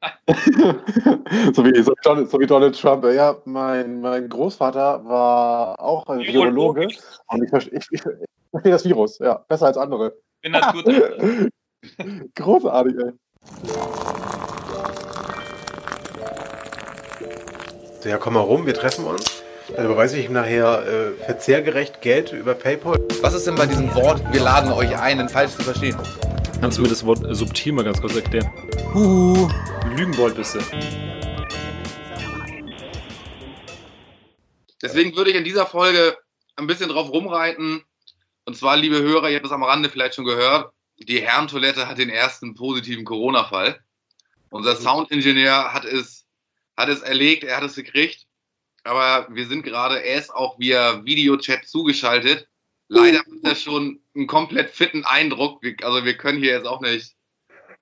so, wie, so, Donald, so, wie, Donald Trump. Ja, mein, mein Großvater war auch ein Virologe und ich, ich, ich, ich verstehe das Virus. Ja, besser als andere. Bin das gut. Großartig, ey. Ja, komm mal rum, wir treffen uns. Dann überweise ich ihm nachher äh, verzehrgerecht Geld über PayPal. Was ist denn bei diesem Wort, wir laden euch ein, denn falsch zu verstehen? Kannst du mir das Wort subtil mal ganz kurz erklären? Huhu, Lügenbold bist du. Deswegen würde ich in dieser Folge ein bisschen drauf rumreiten. Und zwar, liebe Hörer, ihr habt es am Rande vielleicht schon gehört, die Herrentoilette hat den ersten positiven Corona-Fall. Unser Soundingenieur hat es, hat es erlegt, er hat es gekriegt. Aber wir sind gerade, er ist auch via Videochat zugeschaltet. Leider hat er schon einen komplett fitten Eindruck. Also wir können hier jetzt auch nicht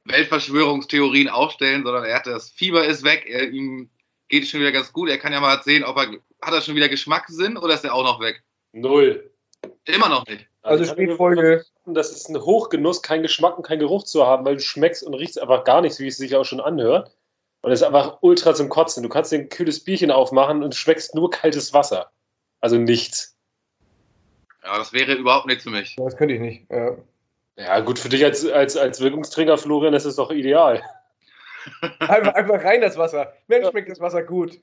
Weltverschwörungstheorien aufstellen, sondern er hat das Fieber ist weg, er, ihm geht es schon wieder ganz gut. Er kann ja mal erzählen, ob er hat er schon wieder Geschmackssinn oder ist er auch noch weg? Null. Immer noch nicht. Also, also Spielfolge. Das ist ein Hochgenuss, keinen Geschmack und keinen Geruch zu haben, weil du schmeckst und riechst einfach gar nichts, wie es sich auch schon anhört. Und es ist einfach ultra zum Kotzen. Du kannst dir ein kühles Bierchen aufmachen und schmeckst nur kaltes Wasser. Also nichts. Ja, das wäre überhaupt nichts für mich. Das könnte ich nicht. Ja, ja gut, für dich als, als, als Wirkungsträger, Florian, ist es doch ideal. einfach, einfach rein das Wasser. Mensch, ja. schmeckt das Wasser gut.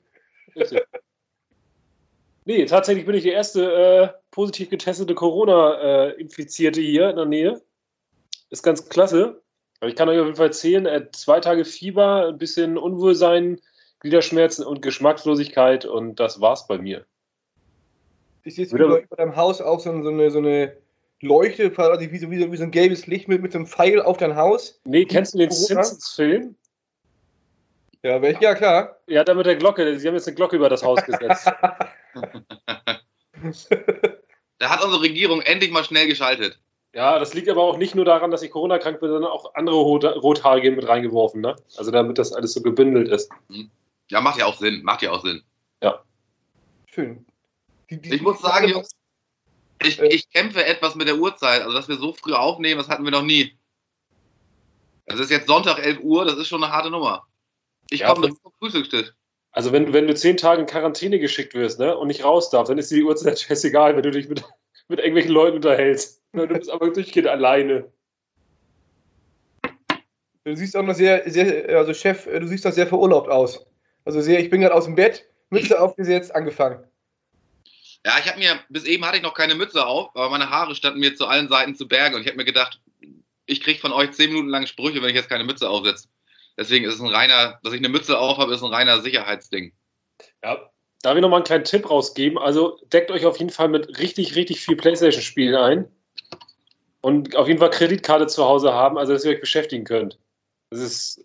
Nee, tatsächlich bin ich die erste äh, positiv getestete Corona-Infizierte äh, hier in der Nähe. Ist ganz klasse. Aber ich kann euch auf jeden Fall erzählen, äh, zwei Tage Fieber, ein bisschen Unwohlsein, Gliederschmerzen und Geschmackslosigkeit und das war's bei mir. Ich sehe über, über deinem Haus auch so, so, eine, so eine Leuchte, quasi wie so, wie, so, wie so ein gelbes Licht mit, mit so einem Pfeil auf dein Haus. Nee, kennst du den Simpsons-Film? Ja, welch, ja, klar. Ja, da mit der Glocke. Sie haben jetzt eine Glocke über das Haus gesetzt. da hat unsere Regierung endlich mal schnell geschaltet. Ja, das liegt aber auch nicht nur daran, dass ich Corona krank bin, sondern auch andere Rothaarige mit reingeworfen, ne? Also damit das alles so gebündelt ist. Hm. Ja, macht ja auch Sinn. Macht ja auch Sinn. Ja. Schön. Die, die, ich muss sagen, Jungs, ich, äh. ich kämpfe etwas mit der Uhrzeit. Also, dass wir so früh aufnehmen, das hatten wir noch nie. Es ist jetzt Sonntag 11 Uhr, das ist schon eine harte Nummer. Ich ja, komme zum Frühstückstisch. Also wenn, wenn du zehn Tage in Quarantäne geschickt wirst ne, und nicht raus darfst, dann ist dir die Uhrzeit scheißegal, wenn du dich mit, mit irgendwelchen Leuten unterhältst. Du bist aber durchgehend alleine. Du siehst auch noch sehr, sehr, also Chef, du siehst doch sehr verurlaubt aus. Also sehr, ich bin gerade aus dem Bett, Mütze aufgesetzt, angefangen. Ja, ich habe mir, bis eben hatte ich noch keine Mütze auf, aber meine Haare standen mir zu allen Seiten zu Berge und ich habe mir gedacht, ich kriege von euch zehn Minuten lang Sprüche, wenn ich jetzt keine Mütze aufsetze. Deswegen ist es ein reiner, dass ich eine Mütze auf habe, ist ein reiner Sicherheitsding. Ja, darf ich nochmal einen kleinen Tipp rausgeben? Also deckt euch auf jeden Fall mit richtig, richtig viel Playstation-Spielen ein. Und auf jeden Fall Kreditkarte zu Hause haben, also dass ihr euch beschäftigen könnt. Das ist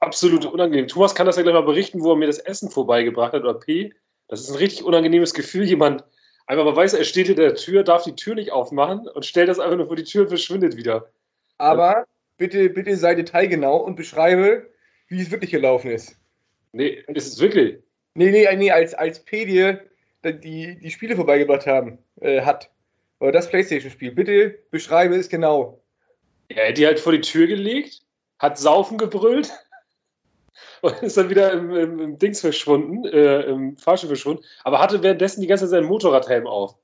absolut unangenehm. Thomas kann das ja gleich mal berichten, wo er mir das Essen vorbeigebracht hat, oder P. Das ist ein richtig unangenehmes Gefühl, jemand einfach mal weiß, er steht hinter der Tür, darf die Tür nicht aufmachen und stellt das einfach nur vor die Tür und verschwindet wieder. Aber bitte, bitte sei detailgenau und beschreibe, wie es wirklich gelaufen ist. Nee, ist es wirklich? Nee, nee, nee, als, als P dir die, die Spiele vorbeigebracht haben, äh, hat. Oder das Playstation-Spiel. Bitte beschreibe es genau. Er hat die halt vor die Tür gelegt, hat Saufen gebrüllt und ist dann wieder im, im, im Dings verschwunden, äh, im Fahrstuhl verschwunden, aber hatte währenddessen die ganze Zeit seinen Motorradhelm auf.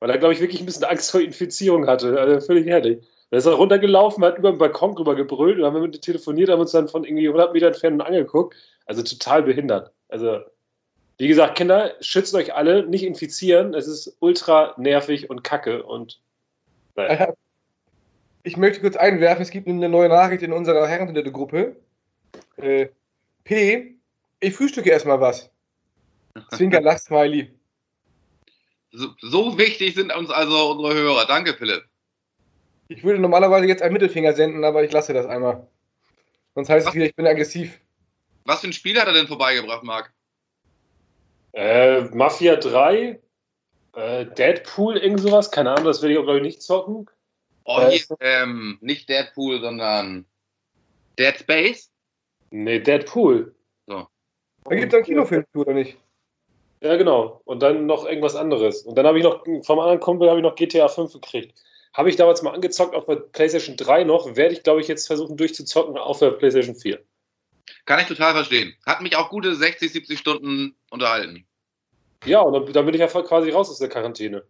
Weil er, glaube ich, wirklich ein bisschen Angst vor Infizierung hatte. Also völlig herrlich. Dann ist er runtergelaufen, hat über den Balkon drüber gebrüllt und haben mit ihm telefoniert, haben uns dann von irgendwie 100 Metern entfernt angeguckt. Also total behindert. Also, wie gesagt, Kinder, schützt euch alle, nicht infizieren. Es ist ultra nervig und kacke und. Naja. Ich möchte kurz einwerfen, es gibt eine neue Nachricht in unserer Herrentoilette-Gruppe. Äh, P, ich frühstücke erstmal was. Zwinker Lachsmiley. So, so wichtig sind uns also unsere Hörer. Danke, Philipp. Ich würde normalerweise jetzt einen Mittelfinger senden, aber ich lasse das einmal. Sonst heißt was, es wieder, ich bin aggressiv. Was für ein Spiel hat er denn vorbeigebracht, Marc? Äh, Mafia 3, äh, Deadpool, irgend sowas, keine Ahnung, das will ich auch, glaube ich, nicht zocken. Oh, äh, hier, ähm, nicht Deadpool, sondern Dead Space? Nee, Deadpool. So. Da gibt es einen Kinofilm zu, oder nicht? Ja, genau. Und dann noch irgendwas anderes. Und dann habe ich noch, vom anderen Kumpel habe ich noch GTA 5 gekriegt. Habe ich damals mal angezockt auf der PlayStation 3 noch, werde ich, glaube ich, jetzt versuchen durchzuzocken auf der PlayStation 4. Kann ich total verstehen. Hat mich auch gute 60, 70 Stunden unterhalten. Ja, und dann, dann bin ich ja quasi raus aus der Quarantäne.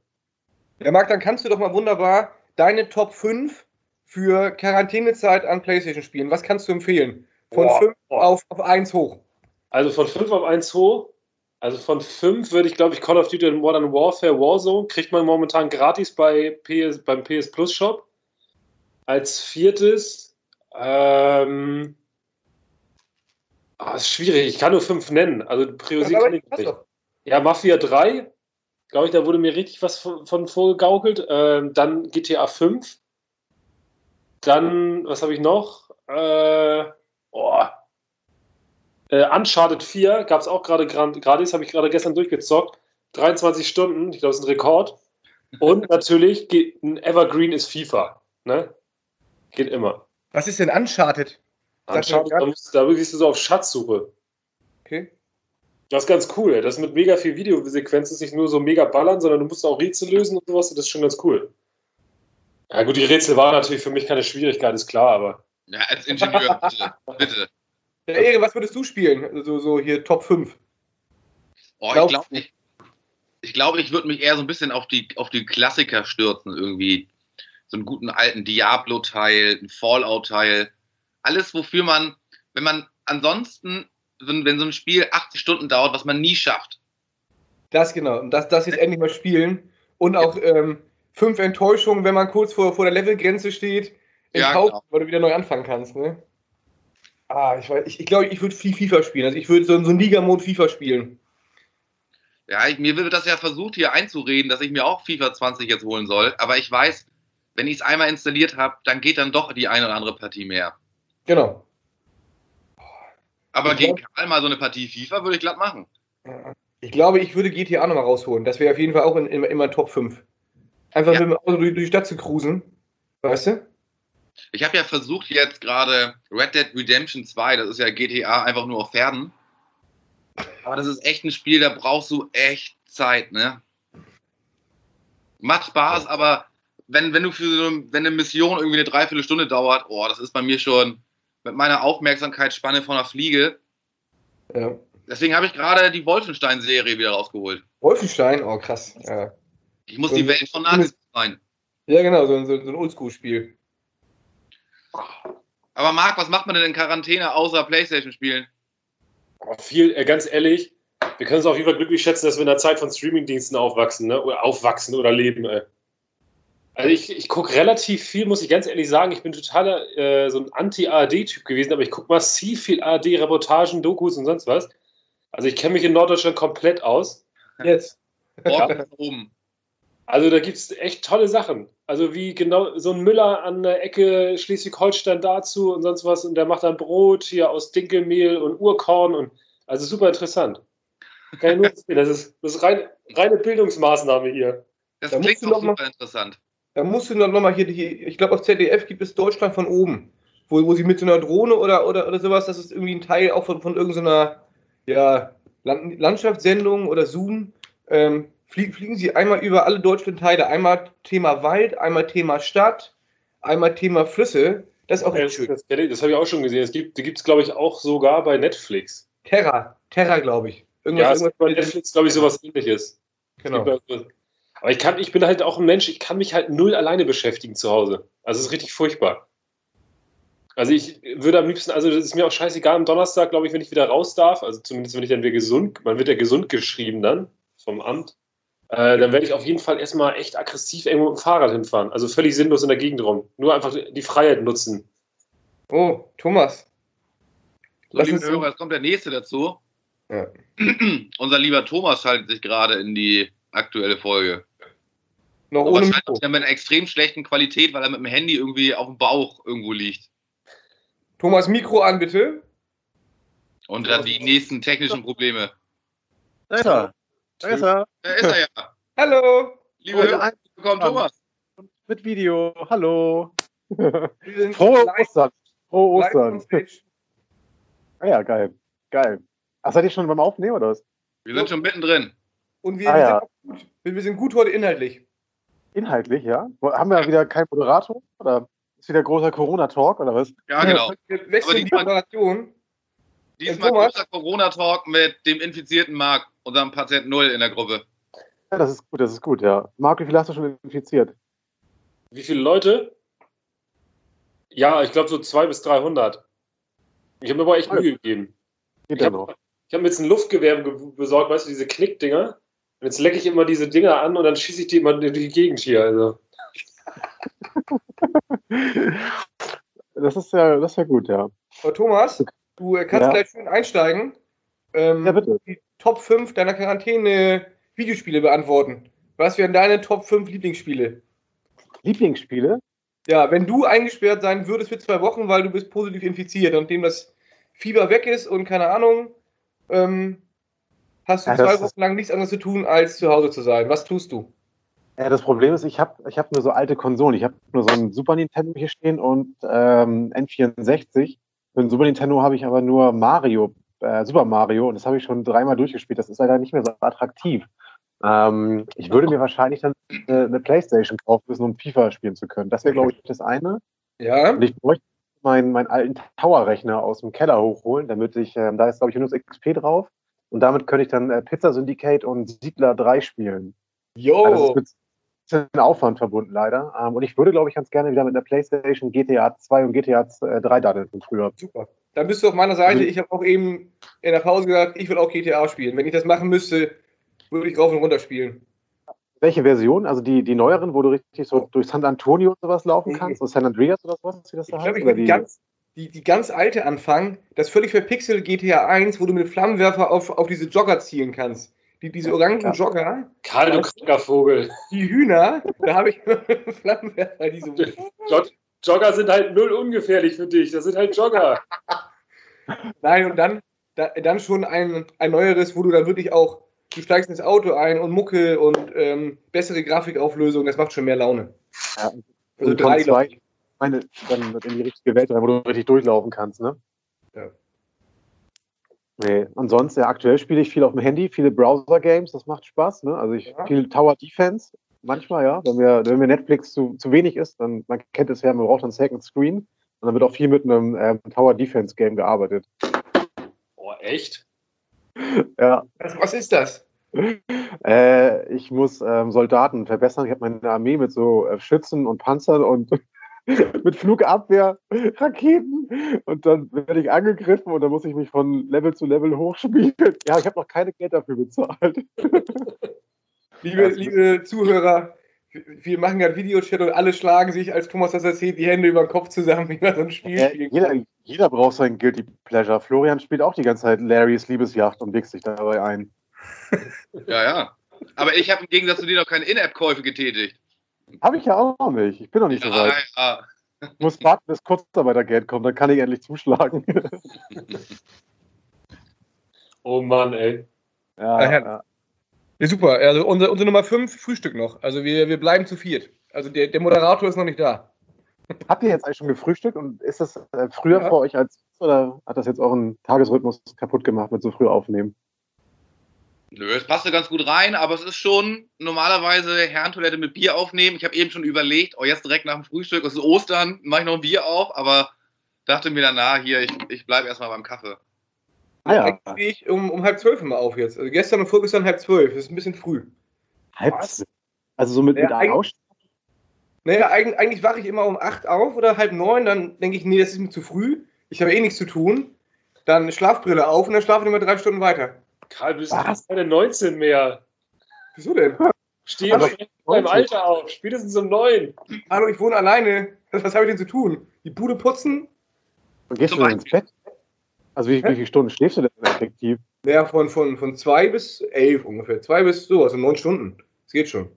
Ja, Marc, dann kannst du doch mal wunderbar deine Top 5 für Quarantänezeit an PlayStation spielen. Was kannst du empfehlen? Von Boah. 5 auf, auf 1 hoch. Also von 5 auf 1 hoch. Also von 5 würde ich, glaube ich, Call of Duty Modern Warfare Warzone kriegt man momentan gratis bei PS, beim PS Plus Shop. Als viertes, ähm, ah, ist schwierig, ich kann nur 5 nennen. Also priorisieren kann ich nicht. Ja, Mafia 3, glaube ich, da wurde mir richtig was von, von vorgegaukelt. Ähm, dann GTA 5. Dann, was habe ich noch? Äh, oh. äh, Uncharted 4 gab es auch gerade gratis, habe ich gerade gestern durchgezockt. 23 Stunden, ich glaube, das ist ein Rekord. Und natürlich, geht, ein Evergreen ist FIFA. Ne? Geht immer. Was ist denn Uncharted? Uncharted, da, musst, da bist du so auf Schatzsuche. Okay. Das ist ganz cool. Das mit mega viel Videosequenzen ist nicht nur so mega ballern, sondern du musst auch Rätsel lösen und sowas. Das ist schon ganz cool. Ja, gut, die Rätsel waren natürlich für mich keine Schwierigkeit, ist klar, aber. Ja, als Ingenieur, bitte. bitte. Ja, Ehre, was würdest du spielen? Also so hier Top 5. Oh, ich glaube, ich, ich, glaub, ich würde mich eher so ein bisschen auf die, auf die Klassiker stürzen, irgendwie. So einen guten alten Diablo-Teil, ein Fallout-Teil. Alles, wofür man, wenn man ansonsten, wenn, wenn so ein Spiel 80 Stunden dauert, was man nie schafft. Das genau. Und das, das jetzt endlich mal spielen. Und auch ähm, fünf Enttäuschungen, wenn man kurz vor, vor der Levelgrenze steht. Ja, Kauf, genau. weil du wieder neu anfangen kannst, ne? Ah, ich weiß, ich, ich glaube, ich würde viel FIFA spielen. Also ich würde so, so einen Liga-Mode FIFA spielen. Ja, ich, mir wird das ja versucht, hier einzureden, dass ich mir auch FIFA 20 jetzt holen soll. Aber ich weiß, wenn ich es einmal installiert habe, dann geht dann doch die eine oder andere Partie mehr. Genau. Aber Ich gegen Karl mal so eine Partie FIFA würde ich glatt machen. Ich glaube, ich würde GTA nochmal rausholen. Das wäre auf jeden Fall auch in, in, meinen Top 5. Einfach Ja. mit dem Auto durch, durch die Stadt zu cruisen. Weißt du? Ich habe ja versucht jetzt gerade Red Dead Redemption 2, das ist ja GTA einfach nur auf Pferden. Aber das ist echt ein Spiel, da brauchst du echt Zeit, ne? Macht Spaß, aber wenn, wenn du für so eine, wenn eine Mission irgendwie eine Dreiviertelstunde dauert, oh, das ist bei mir schon mit meiner Aufmerksamkeitsspanne von einer Fliege. Ja. Deswegen habe ich gerade die Wolfenstein-Serie wieder rausgeholt. Wolfenstein, oh krass. Ja, Ich muss die Welt von Nazis sein. ja genau, so, ein- so, so ein Oldschool-Spiel. Aber Marc, was macht man denn in Quarantäne außer Playstation spielen? Aber viel, äh, ganz ehrlich, wir können uns auch lieber glücklich schätzen, dass wir in der Zeit von Streamingdiensten aufwachsen, ne? Oder aufwachsen oder leben, ey. Also ich, ich gucke relativ viel, muss ich ganz ehrlich sagen. Ich bin totaler äh, so ein Anti-ARD-Typ gewesen, aber ich gucke massiv viel ARD-Reportagen, Dokus und sonst was. Also ich kenne mich in Norddeutschland komplett aus. Jetzt. Morgen oben. Also da gibt es echt tolle Sachen. Also wie genau so ein Müller an der Ecke Schleswig-Holstein dazu und sonst was und der macht dann Brot hier aus Dinkelmehl und Urkorn und also super interessant. Kann ich nur empfehlen. Das ist, das ist rein, reine Bildungsmaßnahme hier. Das Da klingt doch noch mal- super interessant. Da musst du noch mal hier, die, ich glaube auf ZDF gibt es Deutschland von oben, wo, wo sie mit so einer Drohne oder, oder, oder sowas, das ist irgendwie ein Teil auch von, von irgendeiner ja, Land, Landschaftssendung oder Zoom, ähm, flie, fliegen sie einmal über alle Deutschlandteile, einmal Thema Wald, einmal Thema Stadt, einmal Thema Flüsse, das ist auch Das, schön. das, das habe ich auch schon gesehen. Es gibt, die gibt es, glaube ich, auch sogar bei Netflix. Terra, Terra glaube ich. Ja, es gibt bei irgendwas Netflix, glaube ich, sowas ähnliches. genau. Aber ich, kann, ich bin halt auch ein Mensch, ich kann mich halt null alleine beschäftigen zu Hause. Also es ist richtig furchtbar. Also ich würde am liebsten, also das ist mir auch scheißegal am Donnerstag, glaube ich, wenn ich wieder raus darf, also zumindest wenn ich dann wieder gesund, man wird ja gesund geschrieben dann vom Amt, äh, dann werde ich auf jeden Fall erstmal echt aggressiv irgendwo mit dem Fahrrad hinfahren. Also völlig sinnlos in der Gegend rum. Nur einfach die Freiheit nutzen. Oh, Thomas. So, Lass liebe Hörer, jetzt kommt der nächste dazu. Ja. Unser lieber Thomas schaltet sich gerade in die aktuelle Folge. Noch Aber ohne wahrscheinlich Mikro. mit einer extrem schlechten Qualität, weil er mit dem Handy irgendwie auf dem Bauch irgendwo liegt. Thomas, Mikro an, bitte. Und hat die nächsten technischen Probleme. Da ist er. Da ist er. Da ist er ja. Hallo. Liebe Hörer, willkommen Thomas. Mit Video. Hallo. Frohe Ostern. Frohe Ostern. Ah ja, geil. Geil. Ach, seid ihr schon beim Aufnehmen oder was? Wir sind schon mittendrin. Und wir, Ah, ja. sind auch gut. wir, sind gut heute inhaltlich. Inhaltlich, ja? Haben wir wieder keinen Moderator? Oder ist wieder großer Corona-Talk oder was? Ja, genau. Wir wechseln die Moderation. Diesmal großer Corona-Talk mit dem infizierten Marc, unserem Patient Null in der Gruppe. Ja, das ist gut, das ist gut, ja. Marc, wie viel hast du schon infiziert? Wie viele Leute? Ja, ich glaube so 200 bis 300. Ich habe mir aber echt Mühe gegeben. Geht ich habe hab mir jetzt ein Luftgewehr besorgt, weißt du, diese Knickdinger. Und jetzt lecke ich immer diese Dinger an und dann schieße ich die immer in die Gegend hier. Also. Das ist ja, das ist ja gut, ja. Aber Thomas, du kannst ja. gleich schön einsteigen. Ähm, ja, bitte. Die Top 5 deiner Quarantäne-Videospiele beantworten. Was wären deine Top 5 Lieblingsspiele? Lieblingsspiele? Ja, wenn du eingesperrt sein würdest für zwei Wochen, weil du bist positiv infiziert, nachdem das Fieber weg ist und keine Ahnung, ähm, hast du ja, zwei Wochen lang nichts anderes zu tun, als zu Hause zu sein. Was tust du? Ja, das Problem ist, ich habe ich hab nur so alte Konsolen. Ich habe nur so ein Super Nintendo hier stehen und ähm, N64. Für ein Super Nintendo habe ich aber nur Mario, äh, Super Mario und das habe ich schon dreimal durchgespielt. Das ist leider nicht mehr so attraktiv. Ähm, ich würde mir wahrscheinlich dann eine, eine Playstation kaufen müssen, um FIFA spielen zu können. Das wäre, glaube ich, das eine. Ja. Und ich bräuchte meinen, meinen alten Tower-Rechner aus dem Keller hochholen, damit ich, ähm, da ist, glaube ich, Windows XP drauf. Und damit könnte ich dann äh, Pizza Syndicate und Siedler 3 spielen. Jo! Also das ist mit bisschen Aufwand verbunden, leider. Ähm, und ich würde, glaube ich, ganz gerne wieder mit einer Playstation GTA 2 und GTA 3 daddeln von früher. Super. Dann bist du auf meiner Seite. Ich habe auch eben in der Pause gesagt, ich will auch GTA spielen. Wenn ich das machen müsste, würde ich rauf und runter spielen. Welche Version? Also die, die neueren, wo du richtig so durch San Antonio und sowas laufen kannst? Oder San Andreas oder sowas? Wie das da ich glaube, ich will die, ganz, die, die ganz alte anfangen, das völlig verpixelte GTA 1, wo du mit Flammenwerfer auf, auf diese Jogger zielen kannst. Die, diese orangen ja. Jogger. Karl, du kranker Vogel. Die Hühner, da habe ich Flammenwerfer, diese. Jog Jogger sind halt null ungefährlich für dich. Das sind halt Jogger. Nein, und dann, da, dann schon ein, ein neueres, wo du dann wirklich auch du steigst ins Auto ein und Mucke und ähm, bessere Grafikauflösung, das macht schon mehr Laune. Ja, also drei zwei, meine, dann in die richtige Welt rein, wo du richtig durchlaufen kannst, ne? Ja. Nee, ansonsten, ja, aktuell spiele ich viel auf dem Handy, viele Browser-Games, das macht Spaß, ne? Also ich ja. viel Tower Defense, manchmal, ja. Wenn mir, wenn mir Netflix zu, zu wenig ist, dann, man kennt es ja, man braucht einen Second Screen und dann wird auch viel mit einem äh, Tower Defense Game gearbeitet. Oh, echt? Ja. Was, was ist das? Äh, ich muss ähm, Soldaten verbessern. Ich habe meine Armee mit so äh, Schützen und Panzern und mit Flugabwehr, Raketen und dann werde ich angegriffen und dann muss ich mich von Level zu Level hochspielen. Ja, ich habe noch keine Geld dafür bezahlt. liebe, liebe Zuhörer, wir machen gerade Videochat und alle schlagen sich, als Thomas das erzählt, die Hände über den Kopf zusammen, wie man so ein Spiel äh, spielt. Jeder, jeder braucht sein Guilty Pleasure. Florian spielt auch die ganze Zeit Larrys Liebesjacht und wichst sich dabei ein. Ja, ja. Aber ich habe im Gegensatz zu dir noch keine In-App-Käufe getätigt. Habe ich ja auch nicht. Ich bin noch nicht ja, so weit. Ja. Ich muss warten, bis Kurzarbeitergeld kommt, dann kann ich endlich zuschlagen. oh Mann, ey. Ja, ja. Ja, super. Also unsere, unsere Nummer 5 Frühstück noch. Also wir, wir bleiben zu viert. Also der, der Moderator ist noch nicht da. Habt ihr jetzt eigentlich schon gefrühstückt und ist das äh, früher ja. für euch als oder hat das jetzt euren Tagesrhythmus kaputt gemacht mit so früh aufnehmen? Nö, es passte ganz gut rein, aber es ist schon normalerweise Herrentoilette mit Bier aufnehmen. Ich habe eben schon überlegt, oh, jetzt direkt nach dem Frühstück, es ist Ostern, mache ich noch ein Bier auf, aber dachte mir danach, hier, ich, ich bleibe erstmal beim Kaffee. Ah, ja. Ich um, um halb zwölf immer auf jetzt. Also gestern und vorgestern halb zwölf. Das ist ein bisschen früh. Halb zwölf? Also so mit, naja, mit Ausstand? Naja, eigentlich, eigentlich wache ich immer um acht auf oder halb neun. Dann denke ich, nee, das ist mir zu früh. Ich habe eh nichts zu tun. Dann Schlafbrille auf und dann schlafe ich immer drei Stunden weiter. Karl, du bist keine 19 mehr. Wieso denn? Steh beim Alter auf, spätestens um neun. Hallo, ich wohne alleine. Was habe ich denn zu tun? Die Bude putzen? Und gehst du ins Bett? Also wie, wie viele Stunden schläfst du denn effektiv? Naja, von, von, von zwei bis elf ungefähr. Zwei bis so, also neun Stunden. Das geht schon.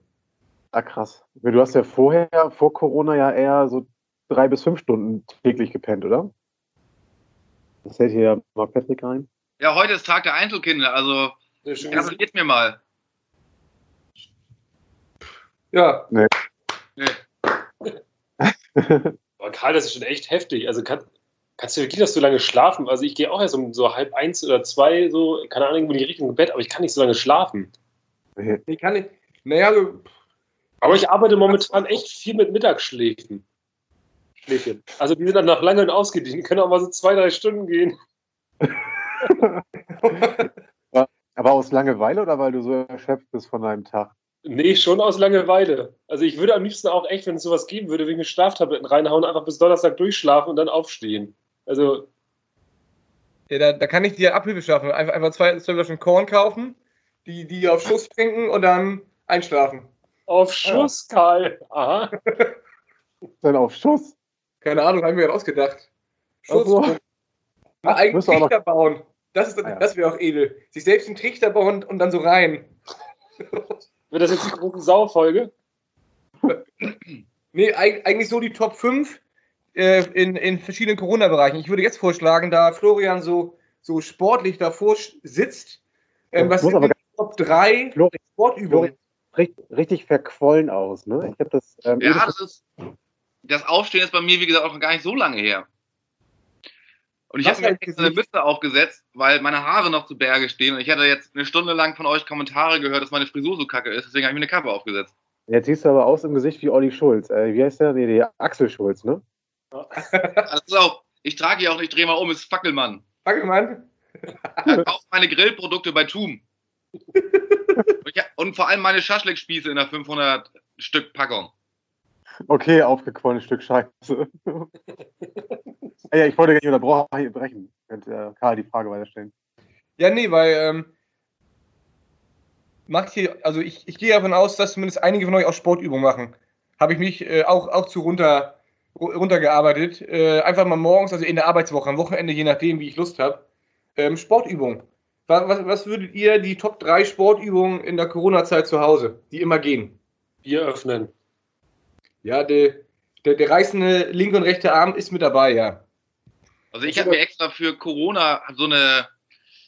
Ah, krass. Du hast ja vorher, vor Corona ja eher so drei bis fünf Stunden täglich gepennt, oder? Das hält hier Mark Patrick rein. Ja, heute ist Tag der Einzelkinder, also gratuliert mir mal. Ja. Nee. nee. Aber Karl, das ist schon echt heftig. Also kann, Kannst du wirklich das so lange schlafen? Also ich gehe auch erst um so halb eins oder zwei, so, keine Ahnung, in die Richtung Bett, aber ich kann nicht so lange schlafen. Ich kann nicht. Naja, so. Aber ich arbeite momentan echt viel mit Mittagsschläfen. Schläfchen. Also die sind dann nach langen ausgedient, können auch mal so zwei, drei Stunden gehen. Aber aus Langeweile oder weil du so erschöpft bist von deinem Tag? Nee, schon aus Langeweile. Also ich würde am liebsten auch echt, wenn es sowas geben würde, wegen Schlaftabletten reinhauen, einfach bis Donnerstag durchschlafen und dann aufstehen. Also. Ja, da, da kann ich dir Abhilfe schaffen. Einfach, einfach zwei, zwei Flaschen Korn kaufen, die, die auf Schuss trinken und dann einschlafen. Auf Schuss, ja. Karl. Aha. Dann auf Schuss? Keine Ahnung, haben wir ja ausgedacht. Schuss. Also, eigentlich Trichter bauen. Das, ah, ja. das wäre auch edel. Sich selbst einen Trichter bauen und dann so rein. Wird das jetzt die große Saufolge? nee, eigentlich so die Top 5 äh, in, in verschiedenen Corona-Bereichen. Ich würde jetzt vorschlagen, da Florian so, so sportlich davor sitzt, ähm, was sind die Top 3 Sportübungen? Richtig, richtig verquollen aus, ne? Ich habe das. Ähm, ja, das ist. Das Aufstehen ist bei mir, wie gesagt, auch gar nicht so lange her. Und ich habe mir jetzt eine Mütze aufgesetzt, weil meine Haare noch zu Berge stehen. Und ich hatte jetzt eine Stunde lang von euch Kommentare gehört, dass meine Frisur so kacke ist. Deswegen habe ich mir eine Kappe aufgesetzt. Jetzt siehst du aber aus im Gesicht wie Olli Schulz. Äh, wie heißt der? Nee, der Axel Schulz, ne? Also ich trage hier auch nicht, dreh mal um, ist Fackelmann. Fackelmann? auch meine Grillprodukte bei TUM. und vor allem meine Schaschlik-Spieße in der 500 Stück Packung. Okay, aufgequollenes Stück Scheiße. ja, ich wollte gar nicht unterbrechen. Könnte äh, Karl die Frage weiterstellen. Ja, nee, weil ähm, macht hier, also ich, ich gehe davon aus, dass zumindest einige von euch auch Sportübungen machen. Habe ich mich äh, auch, auch zu runter, runtergearbeitet. Äh, einfach mal morgens, also in der Arbeitswoche, am Wochenende, je nachdem, wie ich Lust habe. Ähm, Sportübungen. Was, was, was würdet ihr die Top 3 Sportübungen in der Corona-Zeit zu Hause, die immer gehen? Bier öffnen. Ja, der, der, der reißende linke und rechte Arm ist mit dabei, ja. Also ich habe mir extra für Corona so eine,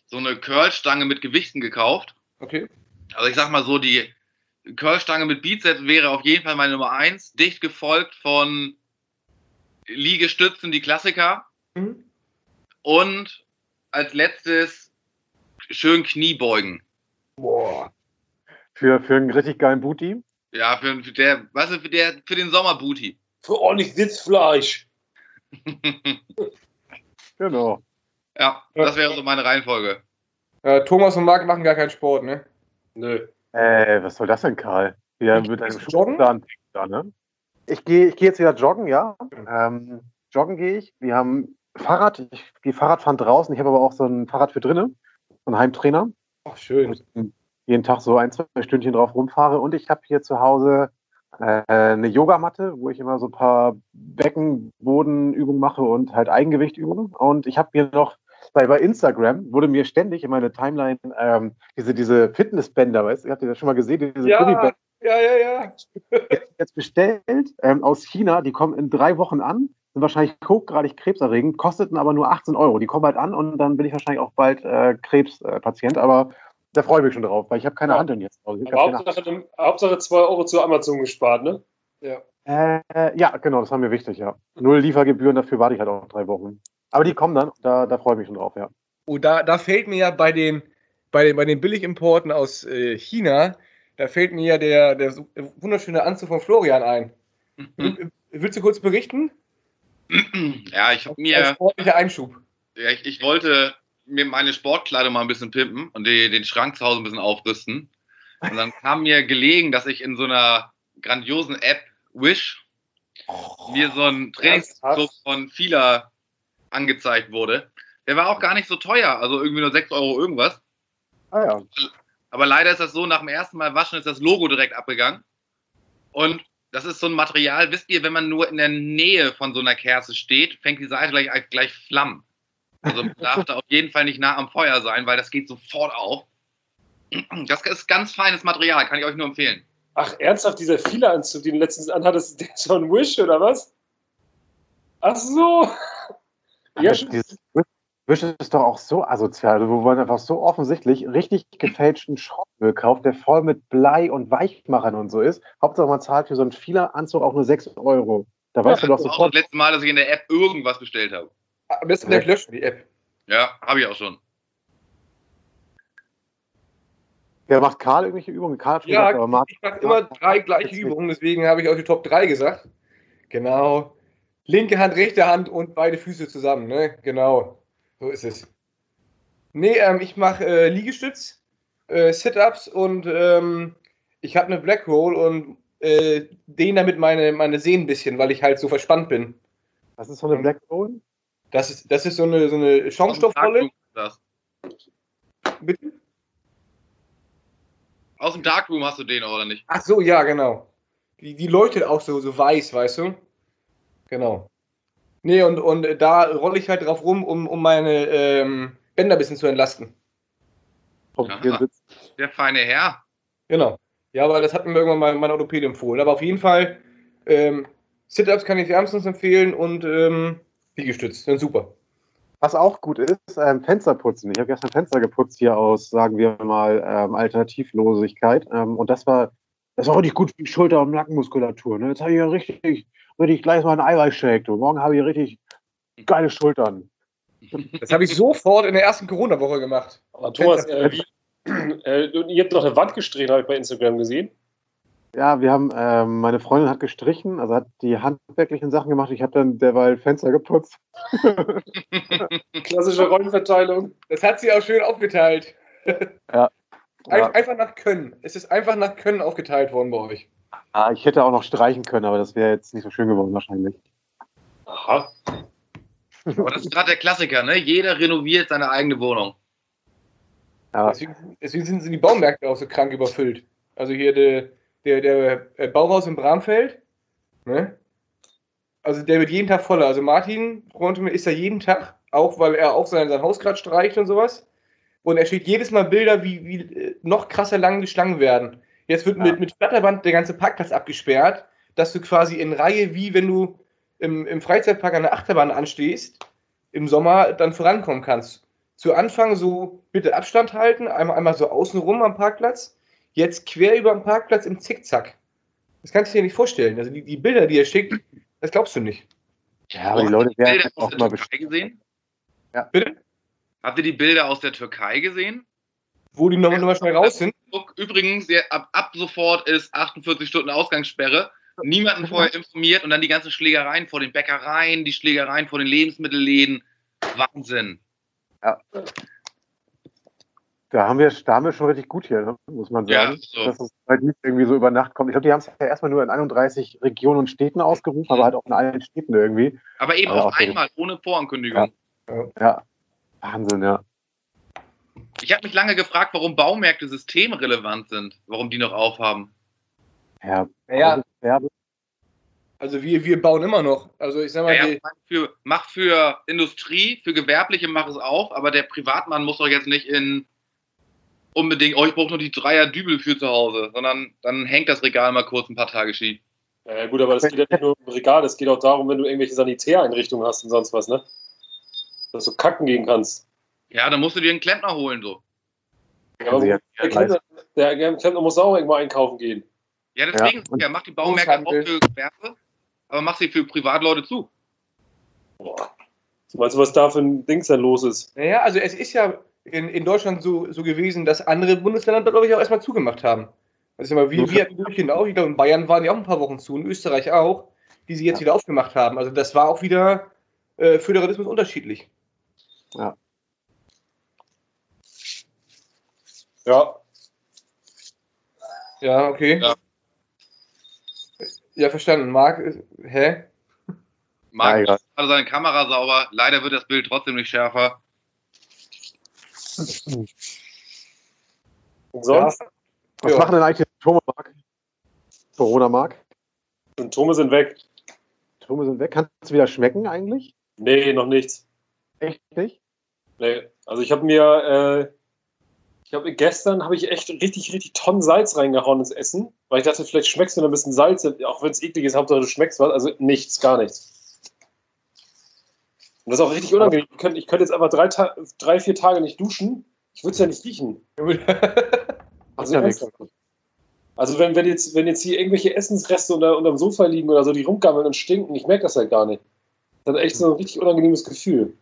so eine Curlstange mit Gewichten gekauft. Okay. Also ich sag mal so, die Curlstange mit Bizeps wäre auf jeden Fall meine Nummer eins, dicht gefolgt von Liegestützen, die Klassiker. Mhm. Und als letztes schön Kniebeugen. Boah. Für, für einen richtig geilen Booty? Ja, für, für, der, was ist für, der, für den Sommerbooty. Für ordentlich Sitzfleisch. genau. Ja, das wäre so meine Reihenfolge. Äh, Thomas und Marc machen gar keinen Sport, ne? Nö. Äh, was soll das denn, Karl? Ja, mit einem Schuhplan da, ne? Ich gehe ich geh jetzt wieder joggen, ja. Ähm, joggen gehe ich. Wir haben Fahrrad, ich gehe Fahrradfahren draußen. Ich habe aber auch so ein Fahrrad für drinnen, so einen Heimtrainer. Ach, schön jeden Tag so ein, zwei Stündchen drauf rumfahre. Und ich habe hier zu Hause äh, eine Yogamatte, wo ich immer so ein paar Beckenbodenübungen mache und halt Eigengewichtübungen. Und ich habe hier noch bei, bei Instagram wurde mir ständig in meine Timeline ähm, diese, diese Fitnessbänder, weißt du, habt ihr das schon mal gesehen? Diese ja, Gummibänder. Ja, ja, ja. Jetzt, bestellt ähm, aus China, die kommen in drei Wochen an, sind wahrscheinlich hochgradig krebserregend, kosteten aber nur 18 Euro. Die kommen halt an und dann bin ich wahrscheinlich auch bald äh, Krebspatient. aber da freue ich mich schon drauf, weil ich habe keine ja. Handeln jetzt. Also Hauptsache, Hauptsache 2 Euro zu Amazon gespart, ne? Ja. Äh, ja, genau, das war mir wichtig, ja. Null Liefergebühren, dafür warte ich halt auch drei Wochen. Aber die kommen dann, da, da freue ich mich schon drauf, ja. Oh, da, da fällt mir ja bei den, bei den, bei den Billigimporten aus äh, China, da fällt mir ja der, der wunderschöne Anzug von Florian ein. Mhm. Willst du kurz berichten? Ja, ich habe mir. Ein sportlicher Einschub. Ja, ich, ich wollte mir meine Sportkleider mal ein bisschen pimpen und die, den Schrank zu Hause ein bisschen aufrüsten. Und dann kam mir gelegen, dass ich in so einer grandiosen App Wish oh, mir so ein Trainingsdruck von Fila angezeigt wurde. Der war auch gar nicht so teuer, also irgendwie nur 6 Euro irgendwas. Ah ja. Aber leider ist das so, nach dem ersten Mal waschen ist das Logo direkt abgegangen. Und das ist so ein Material, wisst ihr, wenn man nur in der Nähe von so einer Kerze steht, fängt die Seite gleich, gleich Flammen. Also man darf da auf jeden Fall nicht nah am Feuer sein, weil das geht sofort auf. Das ist ganz feines Material, kann ich euch nur empfehlen. Ach, ernsthaft, dieser Fila-Anzug, den du letztens anhattest, der ist von Wish oder was? Ach so. Ja, Wish ist doch auch so asozial, wo man einfach so offensichtlich richtig gefälschten Schrottmüll kauft, der voll mit Blei und Weichmachern und so ist. Hauptsache man zahlt für so einen Fila-Anzug auch nur 6 Euro. Da weißt ja, du doch sofort. Das, das letzte Mal, dass ich in der App irgendwas bestellt habe. Am besten gleich löschen, die App. Ja, habe ich auch schon. Ja, macht Karl irgendwelche Übungen? Karl hat ja, gesagt, aber Marc, ich mache immer drei gleiche Übungen, deswegen habe ich euch die Top 3 gesagt. Genau. Linke Hand, rechte Hand und beide Füße zusammen, ne? Genau. So ist es. Nee, ähm, ich mache äh, Liegestütz, äh, Sit-Ups und ähm, ich habe eine Black Roll und äh, dehne damit meine, meine Sehnen ein bisschen, weil ich halt so verspannt bin. Was ist so eine Black Roll? Das ist, das ist so eine, so eine Schaumstoffrolle. Bitte? Aus dem Darkroom hast du den, oder nicht? Ach so, ja, genau. Die, die leuchtet auch so, so weiß, weißt du? Genau. Nee, und, und da rolle ich halt drauf rum, um, um meine ähm, Bänder ein bisschen zu entlasten. Aha. Der feine Herr. Genau. Ja, weil das hat mir irgendwann mal mein Orthopäde empfohlen. Aber auf jeden Fall, ähm, Sit-Ups kann ich wärmstens empfehlen und ähm, Liegestütz, sind super. Was auch gut ist, ähm, Fenster putzen. Ich habe gestern Fenster geputzt hier aus, sagen wir mal, ähm, Alternativlosigkeit. Ähm, und das war, das war richtig gut für die Schulter- und Nackenmuskulatur. Ne? Jetzt habe ich ja richtig, richtig gleich mal einen Eiweißshake. Du. Morgen habe ich richtig geile Schultern. Das habe ich sofort in der ersten Corona-Woche gemacht. Aber Thomas, äh, wie, äh, ihr habt noch eine Wand gestrichen, habe ich bei Instagram gesehen. Ja, wir haben, ähm, meine Freundin hat gestrichen, also hat die handwerklichen Sachen gemacht. Ich habe dann derweil Fenster geputzt. Klassische Rollenverteilung. Das hat sie auch schön aufgeteilt. Ja. Ein, ja. Einfach nach Können. Es ist einfach nach Können aufgeteilt worden bei euch. Ah, ich hätte auch noch streichen können, aber das wäre jetzt nicht so schön geworden wahrscheinlich. Aha. Aber das ist gerade der Klassiker, ne? Jeder renoviert seine eigene Wohnung. Ja, Deswegen, deswegen sind die Baumärkte auch so krank überfüllt. Also hier der, der, der äh, Bauhaus in Bramfeld, ne? Also der wird jeden Tag voller. Also Martin, mir, ist da jeden Tag, auch weil er auch sein, sein Haus gerade streicht und sowas. Und er schickt jedes Mal Bilder, wie, wie äh, noch krasser lang die Schlangen werden. Jetzt wird Ja. mit, mit Flatterband der ganze Parkplatz abgesperrt, dass du quasi in Reihe, wie wenn du im, im Freizeitpark an der Achterbahn anstehst, im Sommer dann vorankommen kannst. Zu Anfang so bitte Abstand halten, einmal, einmal so außenrum am Parkplatz, jetzt quer über den Parkplatz im Zickzack. Das kannst du dir nicht vorstellen. Also die, die Bilder, die er schickt, das glaubst du nicht. ja aber die Leute Habt ihr werden Bilder aus auch der mal gesehen? Bitte? Habt ihr die Bilder aus der Türkei gesehen? Wo die nochmal noch schnell raus sind. Übrigens, ab, ab sofort ist 48 Stunden Ausgangssperre. Niemanden vorher informiert und dann die ganzen Schlägereien vor den Bäckereien, die Schlägereien vor den Lebensmittelläden. Wahnsinn. Da haben wir, da haben wir schon richtig gut hier, ne? muss man Ja, sagen. so. Dass es bei dies irgendwie so über Nacht kommt. Ich glaube, die haben es ja erstmal nur in 31 Regionen und Städten ausgerufen, aber halt auch in allen Städten irgendwie. Aber eben Ja, auf auch so. einmal, ohne Vorankündigung. Ja. Wahnsinn, ja. Ich habe mich lange gefragt, warum Baumärkte systemrelevant sind, warum die noch aufhaben. Ja, Naja, Werbe. also wir, wir bauen immer noch. Also ich sag mal, Ja, die, mach, für, mach für Industrie, für Gewerbliche mach es auf, aber der Privatmann muss doch jetzt nicht in unbedingt, oh, ich brauche nur die Dreier Dübel für zu Hause, sondern dann hängt das Regal mal kurz ein paar Tage schief. Ja, gut, aber das geht ja nicht nur im Regal, es geht auch darum, wenn du irgendwelche Sanitäreinrichtungen hast und sonst was, ne? Dass du kacken gehen kannst. Ja, dann musst du dir einen Klempner holen, so. Ja, der Klempner, der Klempner muss auch irgendwo einkaufen gehen. Ja, deswegen, Ja, ja, mach die Baumärkte auch für Gewerbe, aber mach sie für Privatleute zu. Boah. Weißt du, was da für ein Dings denn los ist? naja, also es ist ja in, in Deutschland so, so gewesen, dass andere Bundesländer, glaube ich, auch erstmal zugemacht haben. Also immer, wir, wir hatten Durchgehend auch, ich glaube, in Bayern waren die auch ein paar Wochen zu, in Österreich auch, die sie jetzt Ja. wieder aufgemacht haben. Also das war auch wieder äh, Föderalismus unterschiedlich. Ja, Ja, okay. Ja. Ja, verstanden. Marc, äh, hä? Marc Ja, gerade seine Kamera sauber. Leider wird das Bild trotzdem nicht schärfer. und sonst? Was Ja. machen denn eigentlich die Symptome, Marc? Corona, Marc? Symptome sind weg. Symptome sind weg. Kannst du wieder schmecken eigentlich? Nee, noch nichts. Echt nicht? Nee. Also ich habe mir, äh, ich habe gestern habe ich echt richtig, richtig Tonnen Salz reingehauen ins Essen, weil ich dachte, vielleicht schmeckst du noch ein bisschen Salz, auch wenn es eklig ist, Hauptsache du schmeckst was. Also nichts, gar nichts. Und das ist auch richtig unangenehm. Ich könnte, ich könnte jetzt einfach drei, drei, vier Tage nicht duschen. Ich würde es ja nicht riechen. Also, ja nichts. also wenn, wenn, jetzt, wenn jetzt hier irgendwelche Essensreste unter, unterm Sofa liegen oder so, die rumgammeln und stinken, ich merke das halt gar nicht. Das ist echt so ein richtig unangenehmes Gefühl.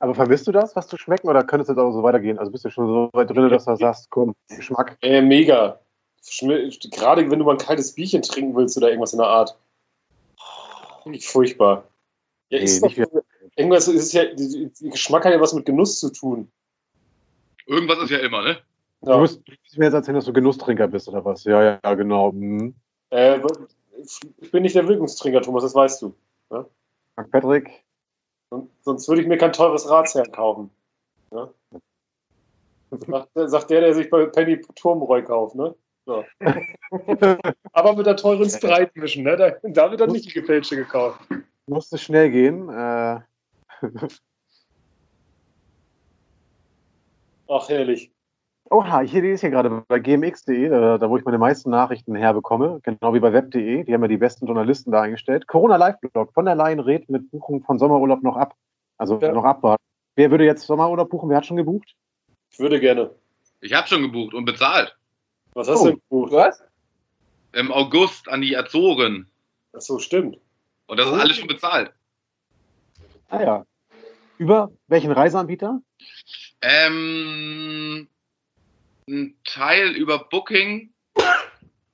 Aber vermisst du das, was zu schmecken, oder könnte es jetzt auch so weitergehen? Also bist du schon so weit drin, dass du sagst, komm, Geschmack. Äh, mega. Gerade wenn du mal ein kaltes Bierchen trinken willst oder irgendwas in der Art. Nicht furchtbar. Ja, Nee, ist nicht doch, Irgendwas ist ja, Geschmack hat ja was mit Genuss zu tun. Irgendwas ist ja immer, ne? Ja. Du musst mir jetzt erzählen, dass du Genusstrinker bist oder was? Ja, ja, ja genau. Mhm. Äh, ich bin nicht der Wirkungstrinker, Thomas, das weißt du. Ja? Patrick. Sonst würde ich mir kein teures Ratsherrn kaufen. Ja? Sagt, sagt, der, der sich bei Penny Turmbräu kauft, ne? So. Aber mit der teuren Sprite mischen, ne? Da, da wird dann nicht die gefälschte gekauft. Musste schnell gehen. Äh. Ach, herrlich. Oha, ich lese hier gerade bei gmx.de, da, da, wo ich meine meisten Nachrichten herbekomme, genau wie bei web.de, die haben ja die besten Journalisten da eingestellt. Corona Live-Blog, von der Leyen rät mit Buchung von Sommerurlaub noch ab. Also ja. noch abwarten. Wer würde jetzt Sommerurlaub buchen? Wer hat schon gebucht? Ich würde gerne. Ich habe schon gebucht und bezahlt. Was hast oh. du gebucht? Was? Im August an die Azoren. Ach so, stimmt. Und das oh. ist alles schon bezahlt. Ah ja. Über welchen Reiseanbieter? Ähm, ein Teil über Booking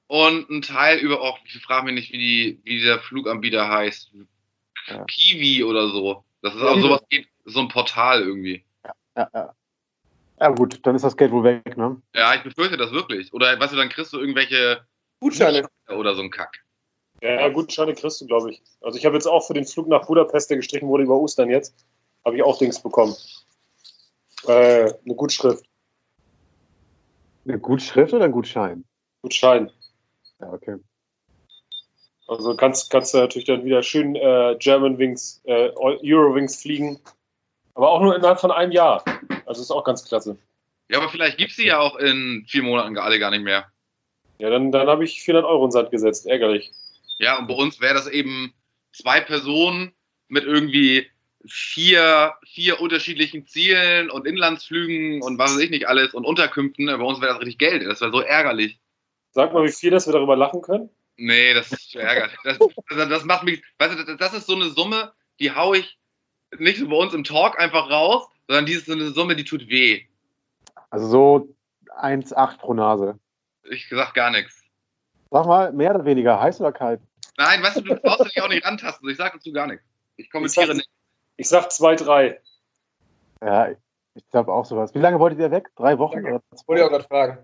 und ein Teil über, auch, ich frage mich nicht, wie, die, wie der Fluganbieter heißt. Ja. Kiwi oder so. Das ist auch sowas, so ein Portal irgendwie. Ja, ja, ja. Ja, gut, dann ist das Geld wohl weg, ne? Ja, ich befürchte das wirklich. Oder weißt du, dann kriegst du irgendwelche Gutscheine oder so ein Kack. Ja, Gutscheine kriegst du, glaube ich. Also ich habe jetzt auch für den Flug nach Budapest, der gestrichen wurde über Ostern jetzt, habe ich auch Dings bekommen. Äh, eine Gutschrift. Eine Gutschrift oder ein Gutschein? Gutschein. Ja, okay. Also kannst, kannst du natürlich dann wieder schön äh, German Wings, äh, Eurowings fliegen. Aber auch nur innerhalb von einem Jahr. Also ist auch ganz klasse. Ja, aber vielleicht gibt es die ja auch in vier Monaten alle gar nicht mehr. Ja, dann, dann habe ich 400 Euro in Sand gesetzt. Ärgerlich. Ja, und bei uns wäre das eben zwei Personen mit irgendwie vier, vier unterschiedlichen Zielen und Inlandsflügen und was weiß ich nicht alles und Unterkünften. Bei uns wäre das richtig Geld. Das wäre so ärgerlich. Sag mal, wie viel, dass wir darüber lachen können? Nee, das ist ärgerlich. Das, das, das, macht mich, weißt du, das ist so eine Summe, die haue ich nicht so bei uns im Talk einfach raus, sondern die ist so eine Summe, die tut weh. Also so 1,8 pro Nase. Ich sag gar nichts. Sag mal, mehr oder weniger, heiß oder kalt? Nein, weißt du, du brauchst dich auch nicht rantasten. Ich sag dazu gar nichts. Ich kommentiere ich nicht. Ich sag 2, 3. Ja, ich glaube auch sowas. Wie lange wolltet ihr weg? Drei Wochen? Oder Wollte ich auch gerade fragen.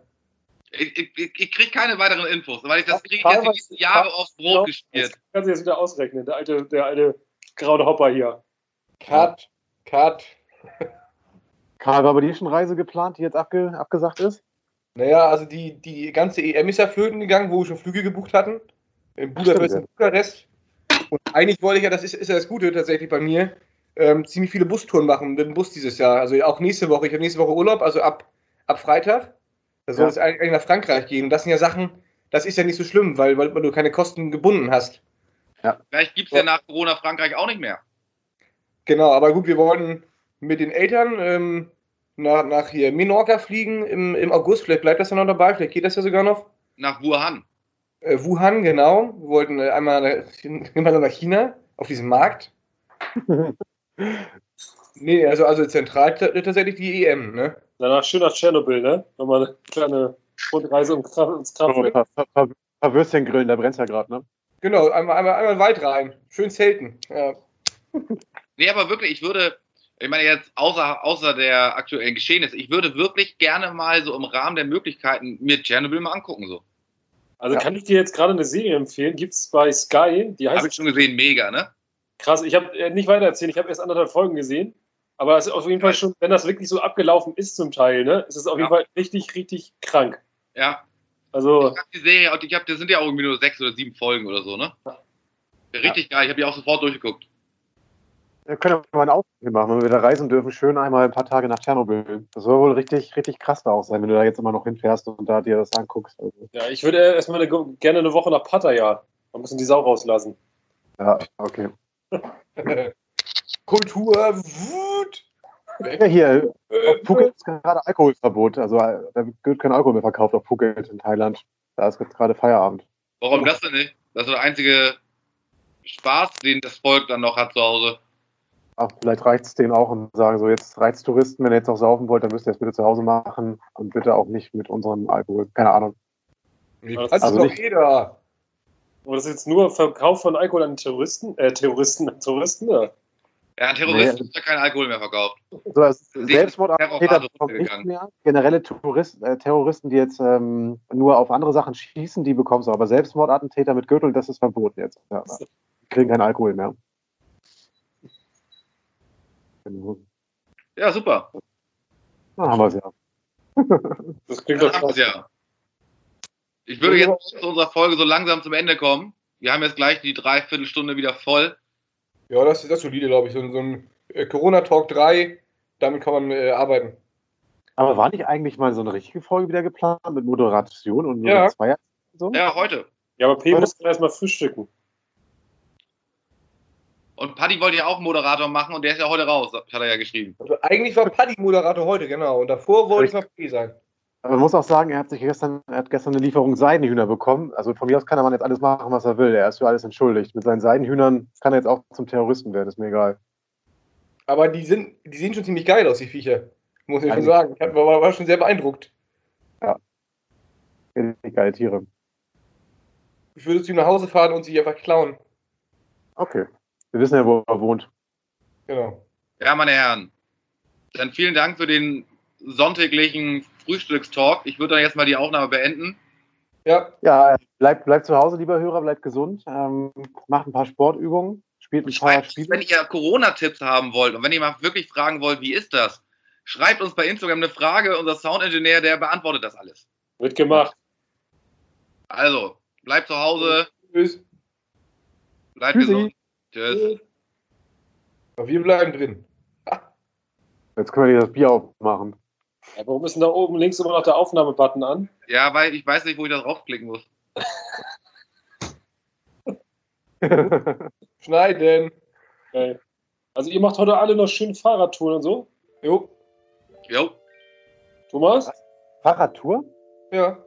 Ich, ich, ich kriege keine weiteren Infos, weil ich das kriege jetzt die Jahre aufs Brot gespielt. Kannst du jetzt wieder ausrechnen, der alte, der alte graue Hopper hier. Cut, Cut. Karl, war bei dir schon Reise geplant, die jetzt abge, abgesagt ist? Naja, also die, die ganze EM ist ja flöten gegangen, wo wir schon Flüge gebucht hatten. In Budapest und Bukarest. Und eigentlich wollte ich ja, das ist, ist ja das Gute tatsächlich bei mir, ähm, ziemlich viele Bustouren machen mit dem Bus dieses Jahr. Also auch nächste Woche. Ich habe nächste Woche Urlaub, also ab, ab Freitag. Da soll ja. es eigentlich nach Frankreich gehen. Und das sind ja Sachen, das ist ja nicht so schlimm, weil, weil du keine Kosten gebunden hast. Ja. Vielleicht gibt es ja nach Corona Frankreich auch nicht mehr. Genau, aber gut, wir wollen mit den Eltern ähm, nach, nach hier Menorca fliegen im, im August. Vielleicht bleibt das ja noch dabei, vielleicht geht das ja sogar noch. Nach Wuhan. Äh, Wuhan, genau. Wir wollten äh, einmal nach, nach China, auf diesem Markt. nee, also, also zentral tatsächlich die EM, ne? Danach schön nach Tschernobyl, ne? Nochmal eine kleine Rundreise ins Kraftwerk. Ein paar, paar, paar Würstchen grillen, da brennt ja gerade, ne? Genau, einmal, einmal, einmal weit rein. Schön zelten. Ja. nee, aber wirklich, ich würde, ich meine jetzt außer, außer der aktuellen Geschehnisse, ich würde wirklich gerne mal so im Rahmen der Möglichkeiten mir Tschernobyl mal angucken, so. Also ja. kann ich dir jetzt gerade eine Serie empfehlen, gibt es bei Sky, die heißt... Habe ich schon gesehen, mega, ne? Krass, ich habe äh, nicht weiter erzählt, ich habe erst anderthalb Folgen gesehen. Aber es ist auf jeden Fall schon, wenn das wirklich so abgelaufen ist zum Teil, ne, ist es auf jeden Fall richtig, richtig krank. Ja. Also. Ich habe die Serie, ich hab, das sind ja auch irgendwie nur sechs oder sieben Folgen oder so, ne? Richtig ja. geil, ich habe die auch sofort durchgeguckt. Wir können mal ein Ausflug machen, wenn wir wieder reisen dürfen, schön einmal ein paar Tage nach Tschernobyl. Das soll wohl richtig, richtig krass da auch sein, wenn du da jetzt immer noch hinfährst und da dir das anguckst. Also. Ja, ich würde erstmal eine, gerne eine Woche nach Pattaya. Da müssen die Sau rauslassen. Ja, okay. Kultur, Wut. Ja, hier, auf Phuket ist gerade Alkoholverbot. Also da wird kein Alkohol mehr verkauft auf Phuket in Thailand. Da ist gerade Feierabend. Warum das denn nicht? Das ist der einzige Spaß, den das Volk dann noch hat zu Hause. Ach, vielleicht reicht es denen auch und sagen so, jetzt reizt Touristen, wenn ihr jetzt noch saufen wollt, dann müsst ihr es bitte zu Hause machen und bitte auch nicht mit unserem Alkohol. Keine Ahnung. Das also ist doch jeder. Aber das ist jetzt nur Verkauf von Alkohol an Terroristen, äh, Terroristen, Touristen, ja. Ja, ein Terrorist nee. hat keinen Alkohol mehr verkauft. So, Selbstmordattentäter bekommen nicht mehr. Generelle Tourist, äh, Terroristen, die jetzt ähm, nur auf andere Sachen schießen, die bekommen es aber Selbstmordattentäter mit Gürtel, das ist verboten jetzt. Ja, kriegen keinen Alkohol mehr. Genau. Ja, super. Dann haben wir es ja. das klingt doch ja. Ich würde jetzt zu unserer Folge so langsam zum Ende kommen. Wir haben jetzt gleich die Dreiviertelstunde wieder voll. Ja, das ist das solide, glaube ich. So, so ein äh, Corona-Talk 3, damit kann man äh, arbeiten. Aber war nicht eigentlich mal so eine richtige Folge wieder geplant mit Moderation und ja. Zweier? So? Ja, heute. Ja, aber P muss erstmal frühstücken. Und Paddy wollte ja auch Moderator machen und der ist ja heute raus, hat er ja geschrieben. Also eigentlich war Paddy Moderator heute, genau. Und davor wollte ich mal P sein. Aber man muss auch sagen, er hat sich gestern, er hat gestern eine Lieferung Seidenhühner bekommen. Also von mir aus kann er man jetzt alles machen, was er will. Er ist für alles entschuldigt. Mit seinen Seidenhühnern kann er jetzt auch zum Terroristen werden, ist mir egal. Aber die sind, die sehen schon ziemlich geil aus, die Viecher. Muss ich schon sagen. Ich war, war schon sehr beeindruckt. Ja. Richtig geile Tiere. Ich würde zu ihm nach Hause fahren und sie einfach klauen. Okay. Wir wissen ja, wo er wohnt. Genau. Ja, meine Herren. Dann vielen Dank für den sonntäglichen Frühstückstalk. Ich würde dann jetzt mal die Aufnahme beenden. Ja. Ja, bleibt bleib zu Hause, lieber Hörer, bleibt gesund. Ähm, macht ein paar Sportübungen, spielt ein paar Spiele. Wenn ihr Corona-Tipps haben wollt und wenn ihr mal wirklich fragen wollt, wie ist das, schreibt uns bei Instagram eine Frage. Unser Soundingenieur, der beantwortet das alles. Wird gemacht. Also, bleibt zu Hause. Tschüss. Bleibt Tschüssi. gesund. Tschüss. Wir bleiben drin. Jetzt können wir das Bier aufmachen. Ja, warum ist denn da oben links immer noch der Aufnahmebutton an? Ja, weil ich weiß nicht, wo ich da draufklicken muss. Schneiden. Okay. Also ihr macht heute alle noch schön Fahrradtouren und so? Jo. Jo. Thomas? Fahrradtour? Ja.